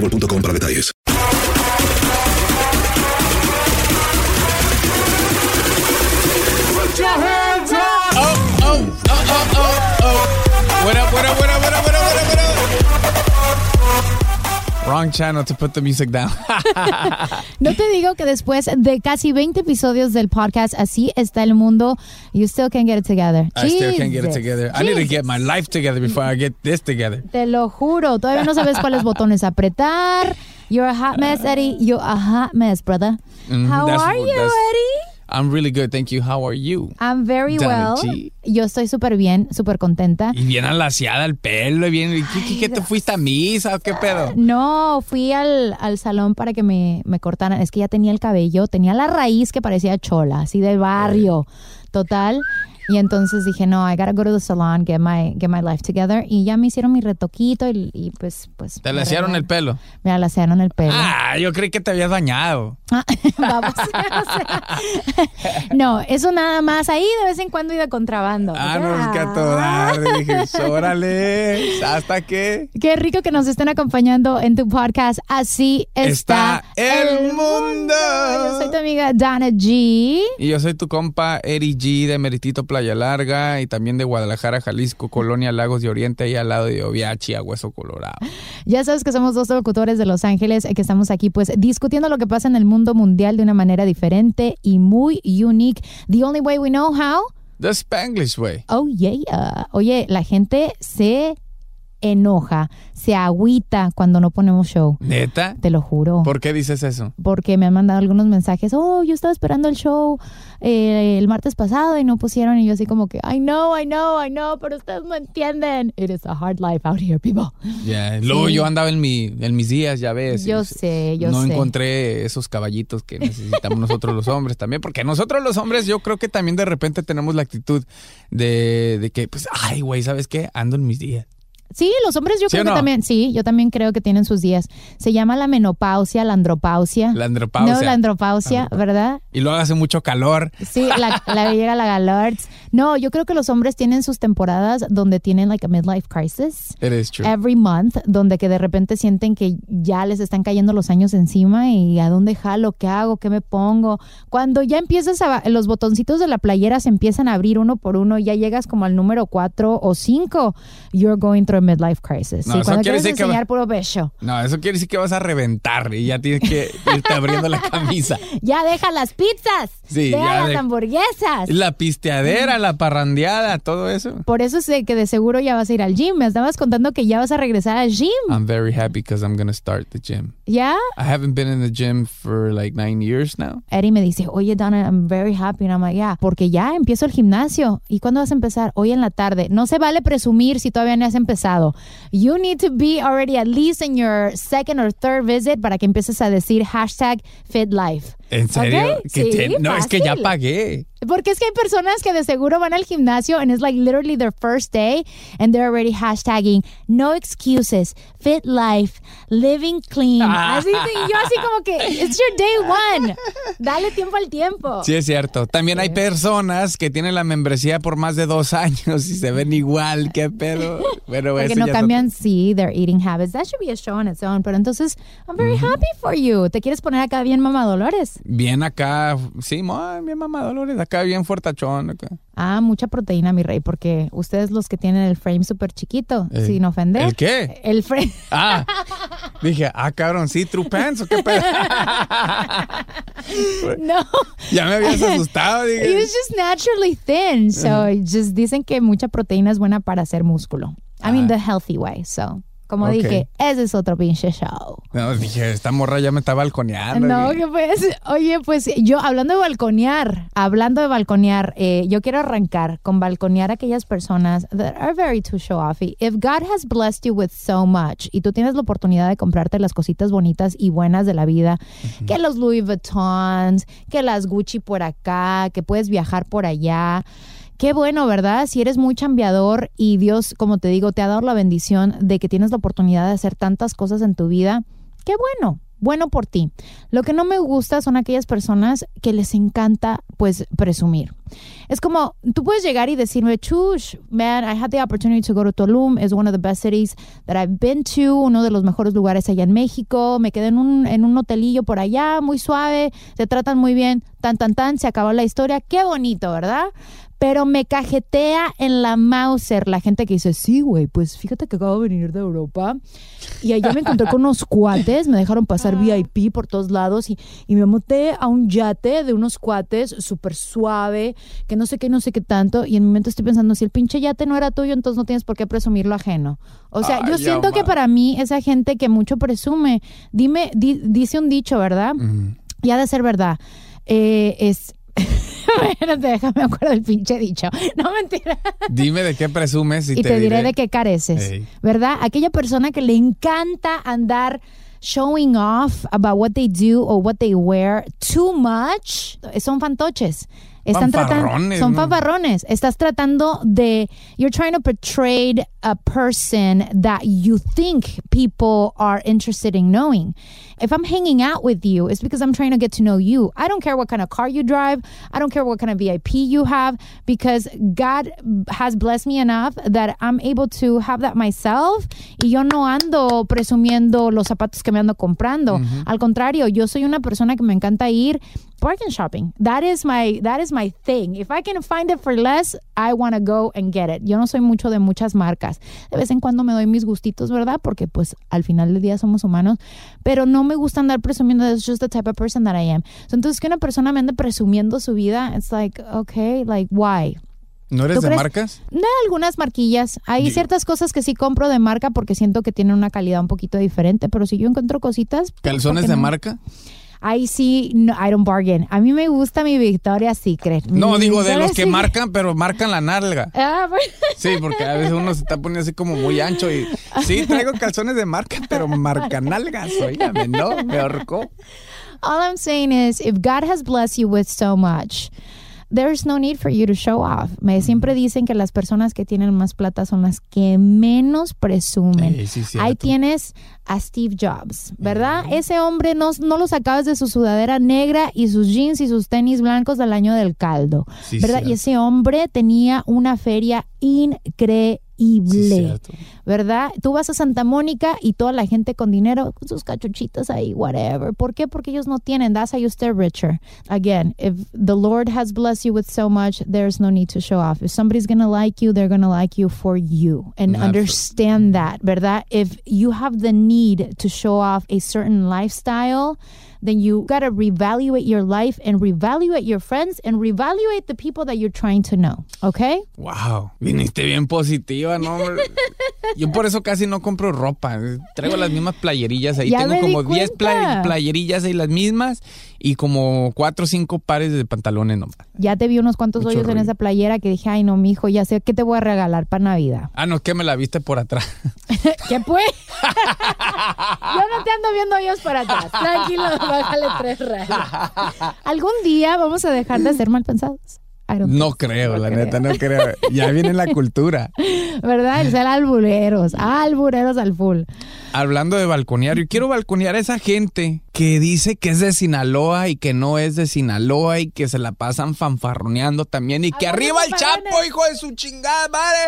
boostmobile.com para detalles. Oh, oh, oh, oh, Wrong channel to put the music down. No te digo que después de casi 20 episodios del podcast Así está el mundo, you still can't get it together. I still can't get it Jesus. together. I need to get my life together before I get this together. Te lo juro, todavía no sabes cuáles botones apretar. You're a hot mess, Eddie. You're a hot mess, brother. Mhm, How are you, Eddie? I'm really good, thank you. How are you? I'm very Dana well. G. Yo estoy súper bien, súper contenta. Y bien alaciada el pelo, y bien. ¿Qué, qué, qué te fuiste a misa qué pedo? No, fui al, al salón para que me, me cortaran. Es que ya tenía el cabello, tenía la raíz que parecía chola, así del barrio. Total. Y entonces dije, no, I gotta go to the salon, get my, get my life together. Y ya me hicieron mi retoquito y, y pues, pues. Te lasearon el pelo. Me alaciaron el pelo. Ah, yo creí que te habías dañado. Ah, vamos. no, eso nada más ahí de vez en cuando y de contrabando. Ah, no, es que a todo dar. Dije, órale, ¿hasta qué? Qué rico que nos estén acompañando en tu podcast. Así está, Está el mundo. Yo soy tu amiga Dana G. Y yo soy tu compa Eri G de Meritito Playa Larga y también de Guadalajara, Jalisco, Colonia Lagos de Oriente, ahí al lado de Oviachi, a Hueso Colorado. Ya sabes que somos dos locutores de Los Ángeles eh, que estamos aquí pues discutiendo lo que pasa en el mundo mundial de una manera diferente y muy unique. The only way we know how. The Spanglish Way. Oh yeah. Oye, la gente se enoja, se agüita cuando no ponemos show. ¿Neta? Te lo juro. ¿Por qué dices eso? porque me han mandado algunos mensajes, oh, yo estaba esperando el show eh, el martes pasado y no pusieron y yo así como que, I know, I know, I know, pero ustedes no entienden. It is a hard life out here, people. Ya, Luego Sí. yo andaba en, mi, en mis días, ya ves. Yo sé, yo no sé. encontré esos caballitos que necesitamos nosotros los hombres también, porque nosotros los hombres yo creo que también de repente tenemos la actitud de, de que, pues, ay, güey, ¿sabes qué? Ando en mis días. Sí, los hombres yo ¿Sí creo que también, sí, yo también creo que tienen sus días. Se llama la menopausia, la andropausia. La andropausia. No, la andropausia, ¿verdad? Y luego hace mucho calor. Sí, la, la llega la galords. No, yo creo que los hombres tienen sus temporadas donde tienen like a midlife crisis. It is true. Every month, donde que de repente sienten que ya les están cayendo los años encima y a dónde jalo, qué hago, qué me pongo. Cuando ya empiezas a, los botoncitos de la playera se empiezan a abrir uno por uno, ya llegas como al número cuatro o cinco, you're going through a midlife crisis. No, Sí, cuando quiere quieres decir que enseñar va- puro. No, eso quiere decir que vas a reventar y ya tienes que irte abriendo la camisa. Ya deja las pizzas, Sí, deja ya las de- hamburguesas. La pisteadera, la parrandeada, todo eso. Por eso sé que de seguro ya vas a ir al gym. Me estabas contando que ya vas a regresar al gym. I'm very happy because I'm gonna start the gym. ¿Ya? I haven't been in the gym for like nine years now. Eddie me dice, oye, Donna, I'm very happy. And I'm like, yeah, porque ya empiezo el gimnasio. ¿Y cuándo vas a empezar? Hoy en la tarde. No se vale presumir si todavía no has empezado. You need to be already at least in your second or third visit para que empieces a decir hashtag FitLife. ¿En serio? ¿Ok? Que Sí, te- no, es que ya fácil. pagué. Porque es que hay personas que de seguro van al gimnasio and it's like literally their first day and they're already hashtagging no excuses, fit life, living clean. Ah. Así, sí, yo así como que it's your day one. Dale tiempo al tiempo. Sí, es cierto. También hay personas que tienen la membresía por más de dos años y se ven igual. ¿Qué pedo? Bueno, Porque no cambian, sí, their eating habits. That should be a show on its own. Pero entonces, I'm very happy for you. ¿Te quieres poner acá bien, mamá Dolores? Bien acá, sí, bien mamá Dolores, acá bien fuertachón. Acá. Ah, mucha proteína, mi rey, porque ustedes los que tienen el frame súper chiquito, Eh, sin ofender. ¿El qué? El frame. Ah, dije, ah, cabrón, sí, true pants o qué pedo. no. ya me habías asustado, He dije. was just naturally thin. So just dicen que mucha proteína es buena para hacer músculo. I mean, Ah. the healthy way. So, como dije, ese es otro pinche show. No, dije, esta morra ya me está balconeando. No, que pues, oye, pues yo hablando de balconear, hablando de balconear, eh, yo quiero arrancar con balconear a aquellas personas that are very too show offy. If God has blessed you with so much y tú tienes la oportunidad de comprarte las cositas bonitas y buenas de la vida, que los Louis Vuittons, que las Gucci por acá, que puedes viajar por allá. Qué bueno, ¿verdad? Si eres muy chambeador y Dios, como te digo, te ha dado la bendición de que tienes la oportunidad de hacer tantas cosas en tu vida, qué bueno. Bueno por ti. Lo que no me gusta son aquellas personas que les encanta, pues, presumir. Es como, tú puedes llegar y decirme, Chush, man, I had the opportunity to go to Tulum. It's one of the best cities that I've been to. Uno de los mejores lugares allá en México. Me quedé en un, en un hotelillo por allá, muy suave. Te tratan muy bien. Tan, tan, tan. Se acabó la historia. Qué bonito, ¿verdad? Pero me cajetea en la Mauser la gente que dice, sí, güey, pues fíjate que acabo de venir de Europa y allá me encontré con unos cuates, me dejaron pasar VIP por todos lados y, y me monté a un yate de unos cuates súper suave, que no sé qué, no sé qué tanto, y en mi mente estoy pensando, si el pinche yate no era tuyo, entonces no tienes por qué presumirlo ajeno. O sea, yo siento que para mí esa gente que mucho presume, dime, di- dice un dicho, ¿verdad? Y ha de ser verdad. Eh, es... Espérate, déjame acuerdo del pinche dicho. No, mentira. Dime de qué presumes y, Y te, diré de qué careces. ¿verdad? Aquella persona que le encanta andar showing off about what they do or what they wear too much, son fantoches. Están tratando, son ¿no? fanfarrones. Estás tratando de, you're trying to portray a person that you think people are interested in knowing. If I'm hanging out with you, it's because I'm trying to get to know you. I don't care what kind of car you drive. I don't care what kind of VIP you have because God has blessed me enough that I'm able to have that myself. Y yo no ando presumiendo los zapatos que me ando comprando. Al contrario, yo soy una persona que me encanta ir bargain shopping. That is my that is my thing. If I can find it for less, I want to go and get it. Yo no soy mucho de muchas marcas. De vez en cuando me doy mis gustitos, ¿verdad? Porque pues al final del día somos humanos, pero no me gusta andar presumiendo. That's just the type of person that I am. So, entonces que una persona me ande presumiendo su vida, it's like, okay, like why? ¿No eres ¿Tú de crees? marcas? De algunas marquillas. Hay ciertas cosas que sí compro de marca porque siento que tienen una calidad un poquito diferente, pero si yo encuentro cositas... pues, ¿Calzones ¿por qué de no? marca? Ahí sí, no, I don't bargain. A mí me gusta mi Victoria's Secret. No, Mi digo de los que Secret- marcan, pero marcan la nalga. Ah, bueno. Sí, porque a veces uno se está poniendo así como muy ancho y sí, traigo calzones de marca, pero marca nalgas, oígame, no, me ahorcó. All I'm saying is, if God has blessed you with so much, there's no need for you to show off. Me siempre dicen que las personas que tienen más plata son las que menos presumen. Ey, sí. Ahí tienes a Steve Jobs, ¿verdad? Ese hombre no, no lo sacabas de su sudadera negra y sus jeans y sus tenis blancos del año del caldo, Sí, ¿verdad? cierto. Y ese hombre tenía una feria increíble. Sí, ¿verdad? Tú vas a Santa Mónica y toda la gente con dinero, con sus cachuchitas ahí, whatever. ¿Por qué? Porque ellos no tienen. That's how you stay richer. Again, if the Lord has blessed you with so much, there's no need to show off. If somebody's going to like you, they're going to like you for you. And Absolutely. understand that, ¿verdad? If you have the need to show off a certain lifestyle, then you gotta reevaluate your life and reevaluate your friends and reevaluate the people that you're trying to know. Okay? Wow, viniste bien positiva, ¿no? Yo por eso casi no compro ropa. Traigo las mismas playerillas ahí. Ya Tengo como 10 cuenta. playerillas ahí las mismas y como 4 o 5 pares de pantalones nomás. Ya te vi unos cuantos Mucho hoyos en esa playera que dije, ay no, mijo, ya sé qué te voy a regalar para Navidad. Ah, no, que me la viste por atrás. ¿Qué pues? Yo no te ando viendo hoyos para atrás. Tranquilo, bájale tres rayas. Algún día vamos a dejar de ser mal pensados. No creo, la creo. neta, no creo. Ya viene la cultura. ¿Verdad? El ser albureros. Albureros al full. Hablando de balconear, yo quiero balconear a esa gente que dice que es de Sinaloa y que no es de Sinaloa y que se la pasan fanfarroneando también y que arriba el Chapo, hijo de su chingada madre.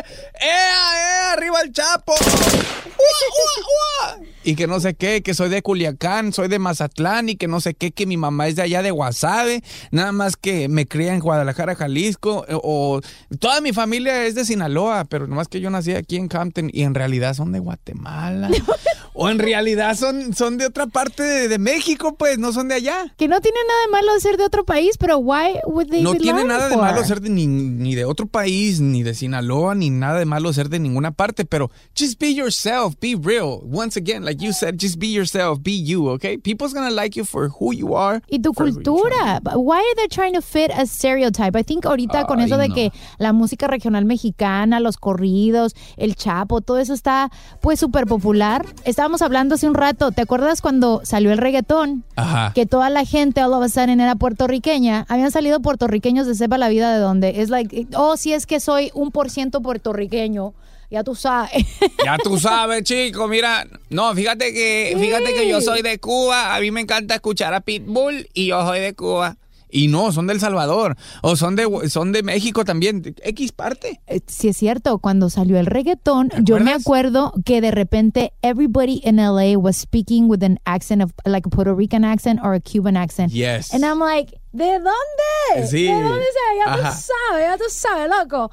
¡Ea, ea, arriba el Chapo! ¡Ua, ua, ua! Y que no sé qué, que soy de Culiacán, soy de Mazatlán y que no sé qué, que mi mamá es de allá de Guasave, nada más que me cría en Guadalajara, Jalisco, eh, o toda mi familia es de Sinaloa, pero nomás que yo nací aquí en Campton y en realidad son de Guatemala. o en realidad son, son de otra parte de, de México, pues, no son de allá. Que no tiene nada de malo ser de otro país, pero why would they No tiene nada de malo ser de ni, ni de otro país, ni de Sinaloa, ni nada de malo ser de ninguna parte, pero just be yourself, be real. Once again, like you said, just be yourself, be you, okay? People's gonna like you for who you are. Y tu cultura. Why are they trying to fit a stereotype? I think ahorita con eso de no. que la música regional mexicana, los corridos, el chapo, todo eso está pues súper popular. Estábamos hablando hace un rato, ¿te acuerdas cuando salió el reggaetón? Ajá. Que toda la gente all of a sudden era puertorriqueña. Habían salido puertorriqueños de sepa la vida de dónde. Es like, oh, si es que soy un por ciento puertorriqueño. Ya tú sabes. Ya tú sabes, chico, mira, no, fíjate que, fíjate que yo soy de Cuba, a mí me encanta escuchar a Pitbull y yo soy de Cuba. Y no, son del Salvador, o son de, son de México también, X parte. Eh, Sí es cierto, cuando salió el reggaetón, yo me acuerdo que de repente everybody in LA was speaking with an accent of like a Puerto Rican accent or a Cuban accent. Yes. And I'm like, ¿de dónde? Sí. ¿De dónde se? Ya Ajá. tú sabes, ya tú sabes, loco.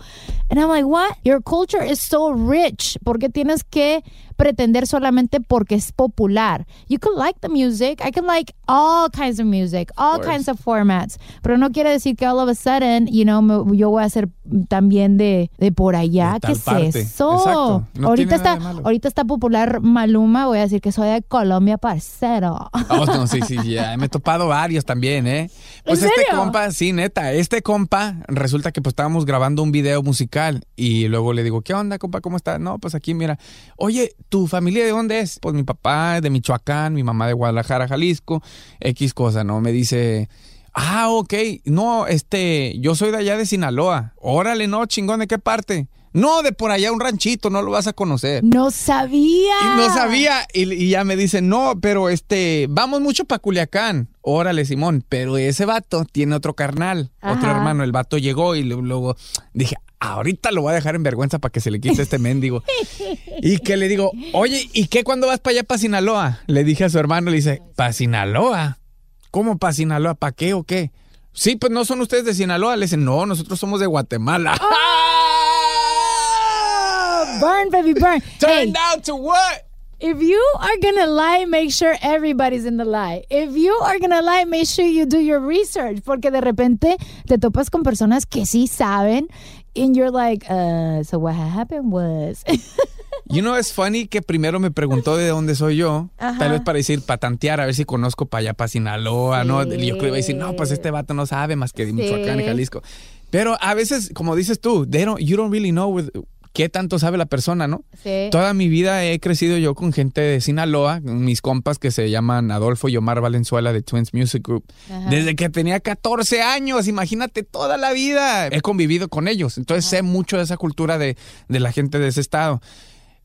And I'm like, what? Your culture is so rich. ¿Por qué tienes que pretender solamente porque es popular? You could like the music. I could like all kinds of music, all kinds of formats. Pero no quiere decir que all of a sudden, you know, me- yo voy a ser también de, de por allá. De ¿Qué es parte. eso? No ahorita, está, ahorita está popular Maluma. Voy a decir que soy de Colombia, parcero. Oh, no, sí, sí, ya me he topado varios también, ¿eh? Pues ¿En este serio? compa, sí, neta, este compa, resulta que pues estábamos grabando un video musical y luego le digo, ¿qué onda, compa? ¿Cómo estás? No, pues aquí, mira, oye, ¿tu familia de dónde es? Pues mi papá es de Michoacán, mi mamá de Guadalajara, Jalisco, X cosa, ¿no? Me dice... Ah, ok. No, este, yo soy de allá de Sinaloa. Órale, no, chingón, ¿de qué parte? No, de por allá un ranchito, no lo vas a conocer. No sabía. Y no sabía. Y, y ya me dice, no, pero este, vamos mucho para Culiacán. Órale, Simón. Pero ese vato tiene otro carnal, otro hermano. El vato llegó y luego dije, ahorita lo voy a dejar en vergüenza para que se le quite este mendigo. y que le digo, oye, ¿y qué cuando vas para allá, para Sinaloa? Le dije a su hermano, le dice, ¿para Sinaloa? ¿Cómo para Sinaloa? ¿Para qué o qué? Sí, pues no son ustedes de Sinaloa. Le dicen, no, nosotros somos de Guatemala. Burn, baby, burn. Hey, Turned out to what? if you are gonna lie, make sure everybody's in the lie. If you are gonna lie, make sure you do your research. Porque de repente te topas con personas que sí saben. And you're like, uh, so what happened was. You know, es funny que primero me preguntó de dónde soy yo. Ajá. Tal vez para decir, para tantear, a ver si conozco para allá, para Sinaloa, ¿no? Y yo creo que iba a decir, no, pues este vato no sabe más que de Sí. Michoacán y Jalisco. Pero a veces, como dices tú, they don't- you don't really know with- qué tanto sabe la persona, ¿no? Sí. Toda mi vida he crecido yo con gente de Sinaloa, mis compas que se llaman Adolfo y Omar Valenzuela de Twins Music Group. Ajá. Desde que tenía 14 años, imagínate toda la vida. He convivido con ellos, entonces sé mucho de esa cultura de, de la gente de ese estado.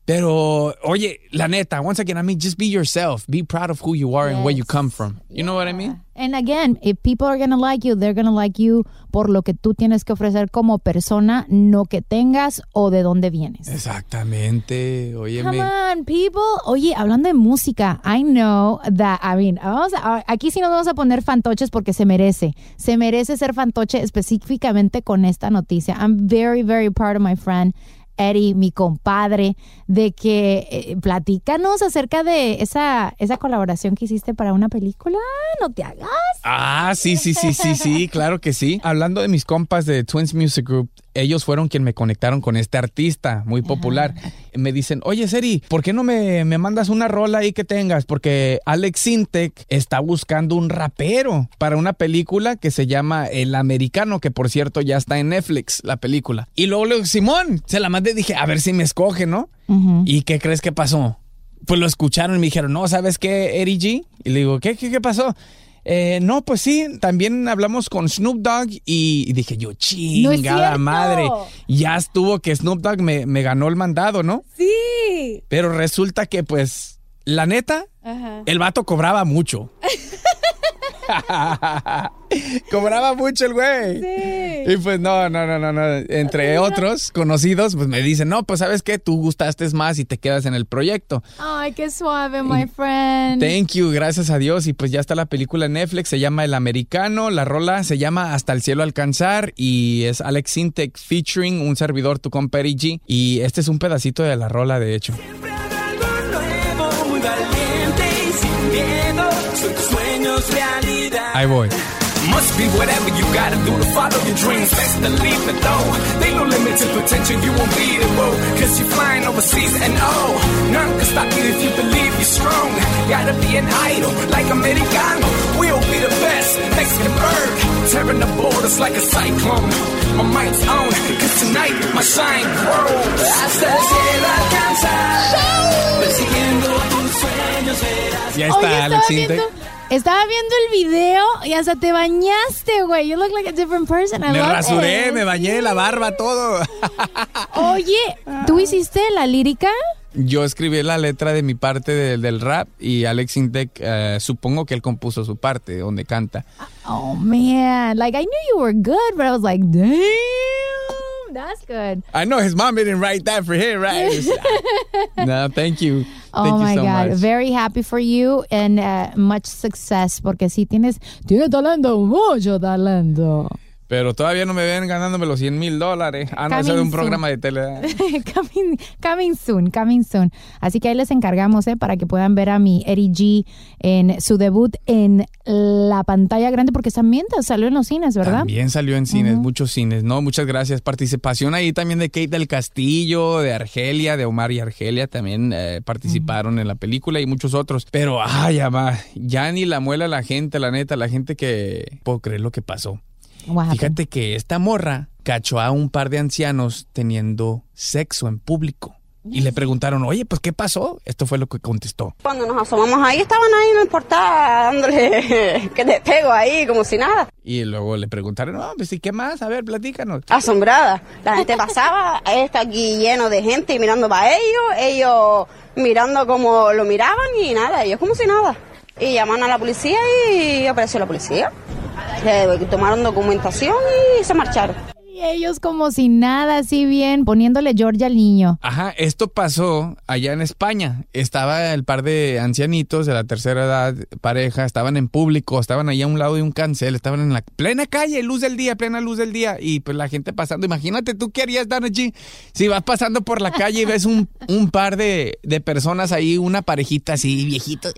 Pero, oye, la neta, once again, I mean, just be yourself. Be proud of who you are and where you come from. You know what I mean? And again, if people are gonna like you, they're gonna like you por lo que tú tienes que ofrecer como persona, no que tengas o de dónde vienes. Exactamente. Óyeme. Come on, people. Oye, hablando de música, I know that, I mean, vamos a- aquí sí nos vamos a poner fantoches porque se merece. Se merece ser fantoche específicamente con esta noticia. I'm very, very proud of my friend. Eddie, mi compadre, de que eh, platícanos acerca de esa, esa colaboración que hiciste para una película. No te hagas. Ah, sí, sí, sí, sí, sí, claro que sí. Hablando de mis compas de Twins Music Group, ellos fueron quien me conectaron con este artista muy popular. Me dicen, oye, Seri, ¿por qué no me, me mandas una rola ahí que tengas? Porque Alex Sintek está buscando un rapero para una película que se llama El Americano, que por cierto ya está en Netflix, la película. Y luego le digo, Simón, se la mandé, dije, a ver si me escoge, ¿no? ¿Y qué crees que pasó? Pues lo escucharon y me dijeron, no, ¿sabes qué, Eri G? Y le digo, ¿qué, qué, qué pasó? Eh, no, pues sí, también hablamos con Snoop Dogg y, dije yo, chingada cierto. madre, ya estuvo que Snoop Dogg me, me ganó el mandado, ¿no? Sí. Pero resulta que pues, la neta, Ajá. el vato cobraba mucho. cobraba mucho el güey. Sí. Y pues no, no, no, no, no. Entre otros conocidos, pues me dicen, no, pues sabes qué, tú gustaste más y te quedas en el proyecto. Ay, qué suave, my friend. Thank you, gracias a Dios. Y pues ya está la película en Netflix, se llama El Americano, la rola se llama Hasta el cielo alcanzar y es Alex Sintek featuring un servidor, tu compa G. Y este es un pedacito de la rola, de hecho. muy Ahí voy. Must be whatever you gotta do to follow your dreams. Best to leave it though. They no limit to potential, you won't be the road. Cause you're flying overseas and oh, none can stop you if you believe you're strong. Gotta be an idol, like Americano. We'll be the best, Mexican bird. Tearing the borders like a cyclone. My mind's on, cause tonight my shine grows. Hasta el cielo alcanzar. Persiguiendo tus sueños verás. Ya está estaba Alex Sintek. viendo, estaba viendo el video y hasta te bañaste, güey. You look like a different person. I Me rasuré, it. me bañé, la barba, todo. Oye, ¿tú hiciste la lírica? Yo escribí la letra de mi parte de- del rap y Alex Sintek, eh, supongo que él compuso su parte donde canta. Oh man, like I knew you were good, but I was like, damn, that's good. I know his mom didn't write that for him, right? no, thank you. Oh my so God, much. very happy for you and uh, much success porque sí tienes, tienes talento, mucho talento. Pero todavía no me ven ganándome los 100 mil dólares. Ah, no, eso de un programa de tele. coming, coming soon, coming soon. Así que ahí les encargamos, ¿eh? Para que puedan ver a mi Eddie G en su debut en la pantalla grande, porque también salió en los cines, ¿verdad? También salió en cines, muchos cines, ¿no? Muchas gracias. Participación ahí también de Kate del Castillo, de Argelia, de Omar y Argelia también eh, participaron en la película y muchos otros. Pero, ay, ama, ya ni la muela la gente, la neta, la gente que puedo creer lo que pasó. Happened? Fíjate que esta morra cachó a un par de ancianos teniendo sexo en público. Y le preguntaron, oye, pues, ¿qué pasó? Esto fue lo que contestó. Cuando nos asomamos ahí, estaban ahí, no importaba, dándole que te pego ahí, como si nada. Y luego le preguntaron, no, pues, ¿y qué más? A ver, platícanos. Asombrada. La gente pasaba, está aquí lleno de gente mirando para ellos, ellos mirando como lo miraban y nada, ellos como si nada. Y llamaron a la policía y apareció la policía. Se tomaron documentación y se marcharon. Y ellos como si nada, así bien, poniéndole Georgia al niño. Ajá, esto pasó allá en España. Estaba el par de ancianitos de la tercera edad, pareja, estaban en público, estaban ahí a un lado de un cancel, estaban en la plena calle, luz del día, plena luz del día, y pues la gente pasando. Imagínate tú qué harías, Dan allí, si vas pasando por la calle y ves un, un par de, de personas ahí, una parejita así, viejitos.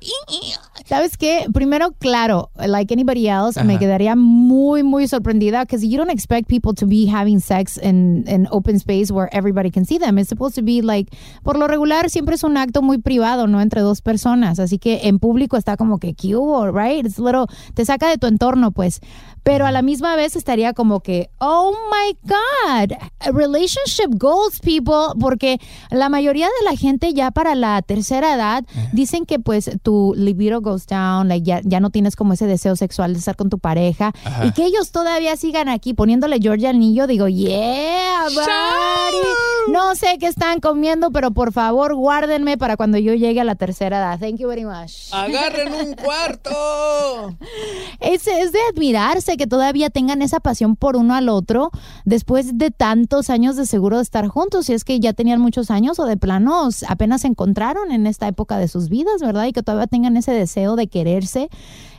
¿Sabes qué? Primero, claro, like anybody else, me quedaría muy, muy sorprendida because you don't expect people to be having sex in an open space where everybody can see them. It's supposed to be like, por lo regular, siempre es un acto muy privado, ¿no? Entre dos personas. Así que en público está como que cute, right? It's a little, te saca de tu entorno, pues. Pero a la misma vez estaría como que, oh my God, relationship goals, people, porque la mayoría de la gente ya para la tercera edad dicen que pues tu libido goes down, like ya, ya no tienes como ese deseo sexual de estar con tu pareja Ajá. y que ellos todavía sigan aquí poniéndole Georgia al niño, digo, yeah, buddy. No sé qué están comiendo, pero por favor guárdenme para cuando yo llegue a la tercera edad. Thank you very much. ¡Agarren un cuarto! Es, es de admirarse que todavía tengan esa pasión por uno al otro después de tantos años de seguro de estar juntos. Si es que ya tenían muchos años o de planos apenas se encontraron en esta época de sus vidas, ¿verdad? Y que todavía tengan ese deseo de quererse.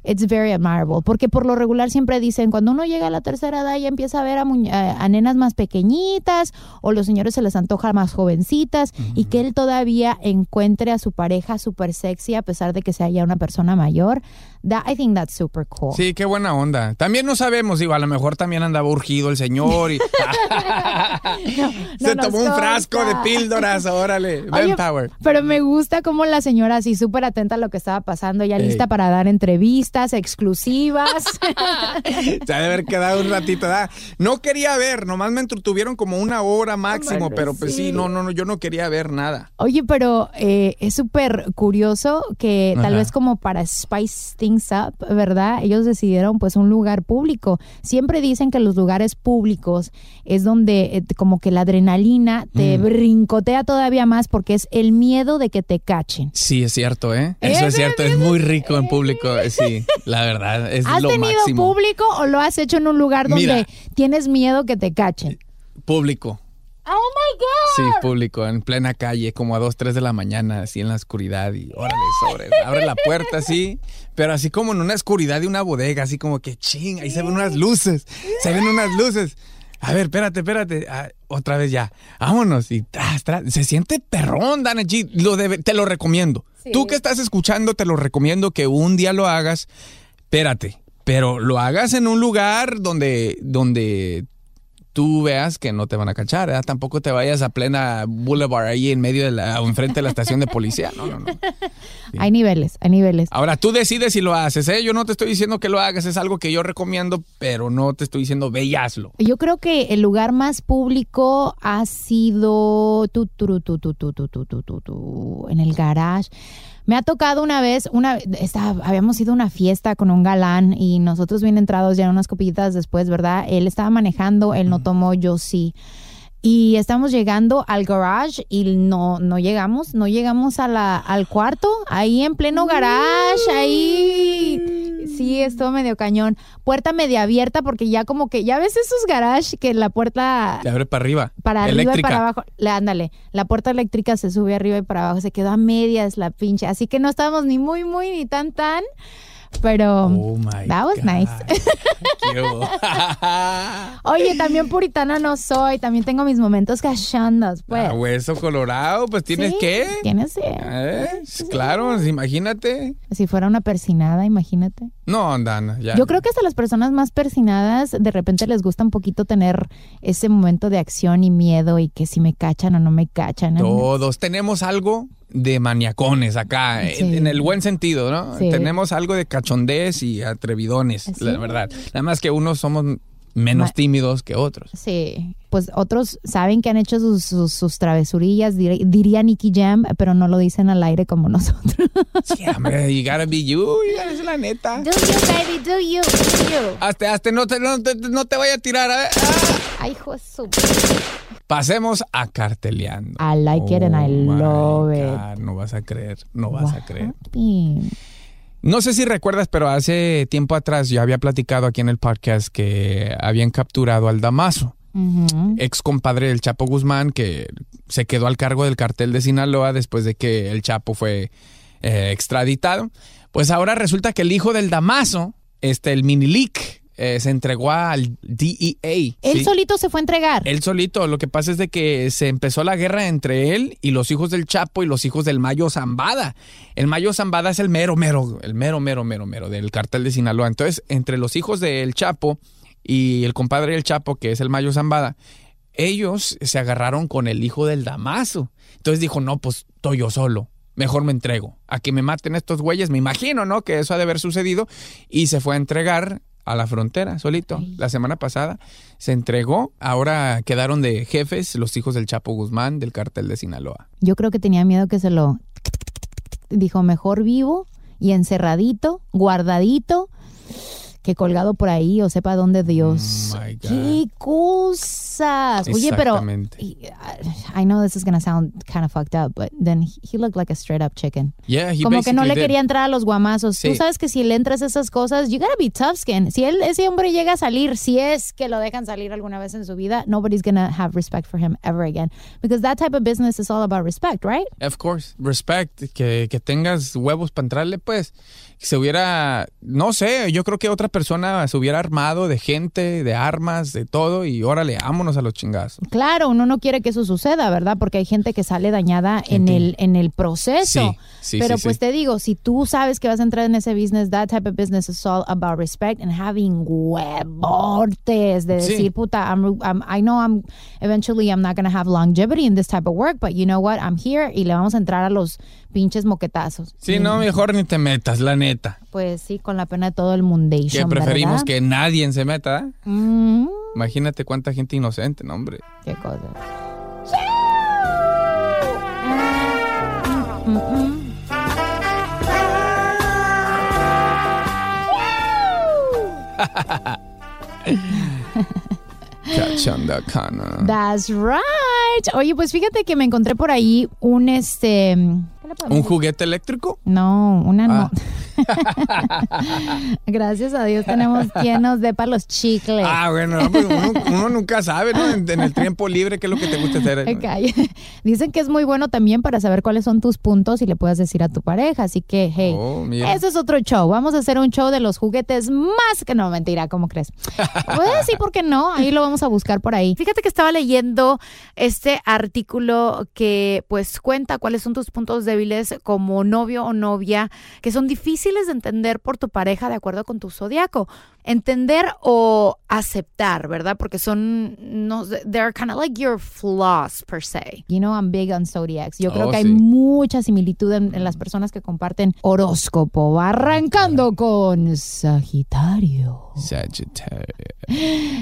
it's very admirable. Porque por lo regular siempre dicen, cuando uno llega a la tercera edad ya empieza a ver a, a nenas más pequeñitas o los señores se les antoja más jovencitas y que él todavía encuentre a su pareja súper sexy a pesar de que sea ya una persona mayor. That, I think that's super cool. Sí, qué buena onda. También no sabemos, digo, a lo mejor también andaba urgido el señor y se tomó un frasco de píldoras, órale, Oye, Power. Pero me gusta como la señora así súper atenta a lo que estaba pasando, ya Ey. lista para dar entrevistas exclusivas. Se ha de haber quedado un ratito. ¿verdad? No quería ver, nomás me entretuvieron como una hora máximo, pero pues sí, no, no, no, yo no quería ver nada. Oye, pero eh, es súper curioso que tal vez como para spice things up, ¿verdad? Ellos decidieron pues un lugar público. Siempre dicen que los lugares públicos es donde eh, como que la adrenalina te Mm. brincotea todavía más porque es el miedo de que te cachen. Sí, es cierto, ¿eh? Eso es cierto, es muy rico en público, sí, la verdad, es ¿Has lo tenido máximo. público o lo has hecho en un lugar donde Mira. tienes miedo que te cachen? Público. Oh my Sí, God. público, en plena calle, como a 2, 3 de la mañana, así en la oscuridad y órale, sobre, abre la puerta así, pero así como en una oscuridad de una bodega, así como que ching, ahí se ven unas luces, se ven unas luces. A ver, espérate, espérate, ah, otra vez ya, vámonos y tras, tras. se siente perrón, Dana G, lo debe- te lo recomiendo. Tú que estás escuchando, te lo recomiendo que un día lo hagas, espérate, pero lo hagas en un lugar donde, donde tú veas que no te van a cachar. Tampoco te vayas a plena boulevard ahí en medio de la, enfrente de la estación de policía. No, no, no. Hay niveles, hay niveles. Ahora tú decides si lo haces, ¿eh? Yo no te estoy diciendo que lo hagas, es algo que yo recomiendo, pero no te estoy diciendo ve y hazlo. Yo creo que el lugar más público ha sido tu, tu, tu, tu, tu, tu, tu, tu, tu, tu, en el garage. Me ha tocado una vez, una estaba- habíamos ido a una fiesta con un galán y nosotros bien entrados ya unas copillitas después, ¿verdad? Él estaba manejando, él no tomó, yo sí. Y estamos llegando al garage y no, no llegamos, no llegamos a la, al cuarto, ahí en pleno garage, ahí. Estuvo medio cañón. Puerta media abierta porque ya como que, ya ves esos garage que la puerta Te abre para arriba. para arriba Eléctrica. y para abajo. Le, ándale, la puerta eléctrica se sube arriba y para abajo, se quedó a medias la pinche. Así que no estábamos ni muy, muy, ni tan, tan. Pero Oh my that was nice. Qué bo- Oye, también puritana no soy, también tengo mis momentos cachondos, pues. A hueso colorado, pues tienes Sí, que. Tienes sí. ¿Eh? Claro, imagínate. Si fuera una persinada, imagínate. No, Dana, ya. Yo creo que hasta las personas más persinadas de repente les gusta un poquito tener ese momento de acción y miedo y que si me cachan o no me cachan. Todos tenemos algo de maniacones acá, Sí. en, en el buen sentido, ¿no? Sí. Tenemos algo de cachondez y atrevidones, la verdad. Nada más que unos somos menos Ma- tímidos que otros. Sí, pues otros saben que han hecho sus, sus, sus travesurillas, dir- diría Nicky Jam, pero no lo dicen al aire como nosotros. Sí, hombre, you gotta be you, ser la neta. Do you, baby, do you, do you. Hasta, hasta no te, no te, no te vaya a tirar. a ver. Ay, hijo de su... Pasemos a carteleando. I like it and I Oh love it. No vas a creer, no vas a creer. No sé si recuerdas, pero hace tiempo atrás yo había platicado aquí en el podcast que habían capturado al Damaso, Ujú. ex compadre del Chapo Guzmán, que se quedó al cargo del cartel de Sinaloa después de que el Chapo fue eh, extraditado. Pues ahora resulta que el hijo del Damaso, este, el Minilic, eh, se entregó al DEA. Él ¿sí? solito se fue a entregar. Él solito, lo que pasa es de que se empezó la guerra entre él y los hijos del Chapo y los hijos del Mayo Zambada. El Mayo Zambada es el mero, mero, el mero, mero, mero, mero del cartel de Sinaloa. Entonces, entre los hijos del Chapo y el compadre del Chapo, que es el Mayo Zambada, ellos se agarraron con el hijo del Damaso. Entonces dijo, no, pues estoy yo solo. Mejor me entrego. A que me maten estos güeyes, me imagino, ¿no? Que eso ha de haber sucedido. Y se fue a entregar a la frontera solito. La semana pasada se entregó. Ahora quedaron de jefes los hijos del Chapo Guzmán del cartel de Sinaloa. Yo creo que tenía miedo que se lo... Dijo, mejor vivo y encerradito, guardadito, que colgado por ahí o sepa dónde Dios. Oh. ¡Qué cosa! cosas. Oye, pero he- I know this is gonna sound kind of fucked up, but then he looked like a straight up chicken. Yeah, he Como que no le did. quería entrar a los guamazos. Tú Sí. sabes que si le entras a esas cosas, you gotta be tough skin. Si él, ese hombre llega a salir, si es que lo dejan salir alguna vez en su vida, nobody's gonna have respect for him ever again. Because that type of business is all about respect, right? Of course, respect, que, que tengas huevos para entrarle, pues, se hubiera, no sé, yo creo que otra persona se hubiera armado de gente, de armas, de todo, y órale, vámonos a los chingazos. Claro, uno no quiere que eso suceda, ¿verdad? Porque hay gente que sale dañada en el, en el proceso. Sí, sí, Pero sí, pues te digo, si tú sabes que vas a entrar en ese business, that type of business is all about respect and having huevotes de decir, puta, I'm, I'm- I know I'm eventually I'm not going to have longevity in this type of work, but you know what, I'm here y le vamos a entrar a los pinches moquetazos. Sí, no, mejor ni te metas, la neta. Pues sí, con la pena de todo el mundation, Que preferimos ¿verdad? que nadie se meta. ¿eh? Mm, Imagínate cuánta gente inocente, no, hombre. qué cosa. Mm, mm. Cana. That's right. Oye, pues fíjate que me encontré por ahí un este. ¿Qué le podemos ¿Un juguete eléctrico? No, una Ah. no. Gracias a Dios tenemos quien nos dé para los chicles. Ah, bueno, no, pues uno, uno nunca sabe, ¿no? En, en el tiempo libre, ¿qué es lo que te gusta hacer? Ay, calla. Dicen que es muy bueno también para saber cuáles son tus puntos y le puedas decir a tu pareja. Así que, hey, Oh, eso es otro show. Vamos a hacer un show de los juguetes más que no, mentira, ¿cómo crees? Pues sí, ¿por qué no? Ahí lo vamos a buscar por ahí. Fíjate que estaba leyendo este artículo que pues cuenta cuáles son tus puntos débiles como novio o novia que son difíciles de entender por tu pareja de acuerdo con tu zodiaco. Entender o aceptar, ¿verdad? Porque son, no, they're kind of like your flaws per se. You know, I'm big on zodiacs. Yo creo Oh, que hay sí. mucha similitud en, en las personas que comparten horóscopo. Arrancando con Sagitario. Sagittario.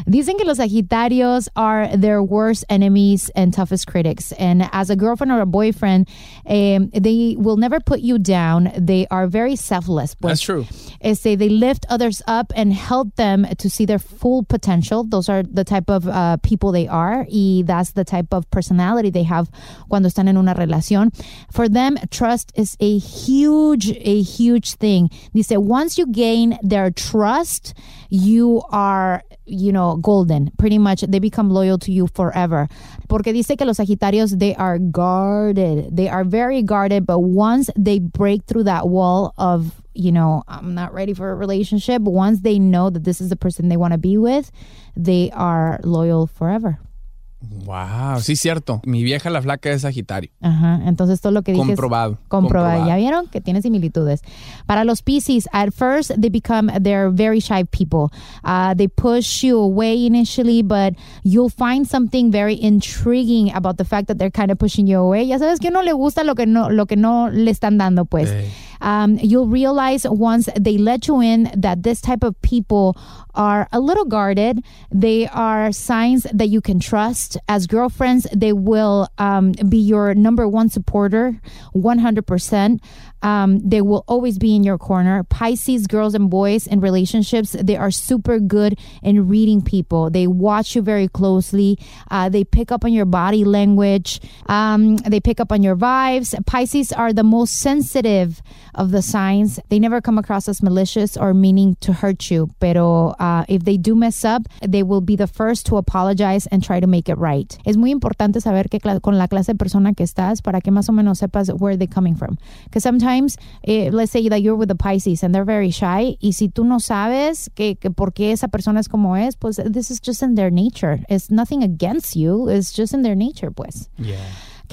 Dicen que los Sagitarios are their worst enemies and toughest critics. And as a girlfriend or a boyfriend, um, they will never put you down. They are very selfless. Pues, That's true. Este, they lift others up and help them to see their full potential. Those are the type of uh, people they are. Y that's the type of personality they have cuando están en una relación. For them, trust is a huge, a huge thing. Dice, once you gain their trust, you are, you know, golden. Pretty much, they become loyal to you forever. Porque dice que los Sagitarios, they are guarded. They are very guarded, but once they break through that wall of, you know, I'm not ready for a relationship, once they know that this is the person they want to be with, they are loyal forever. Wow, sí, cierto. Mi vieja la flaca es Sagitario. Ajá, entonces todo lo que dije Comprobado, comprobado. comprobado. Ya vieron que tiene similitudes. Para los Pisces, at first they become they're very shy people. Uh, they push you away initially, but you'll find something very intriguing about the fact that they're kind of pushing you away. Ya sabes que no le gusta lo que no lo que no le están dando, pues. Um, you'll realize once they let you in that this type of people are a little guarded. They are signs that you can trust. As girlfriends, they will um, be your number one supporter, 100%. Um, they will always be in your corner. Pisces, girls and boys in relationships, they are super good in reading people. They watch you very closely. Uh, they pick up on your body language. Um, they pick up on your vibes. Pisces are the most sensitive of the signs. They never come across as malicious or meaning to hurt you. Pero uh, if they do mess up, they will be the first to apologize and try to make it right. Es muy importante saber que con la clase de persona que estás para que más o menos sepas where they're coming from. Because sometimes, eh, let's say that you're with the Pisces and they're very shy, y si tú no sabes que, que por qué esa persona es como es, pues this is just in their nature. It's nothing against you. It's just in their nature, pues.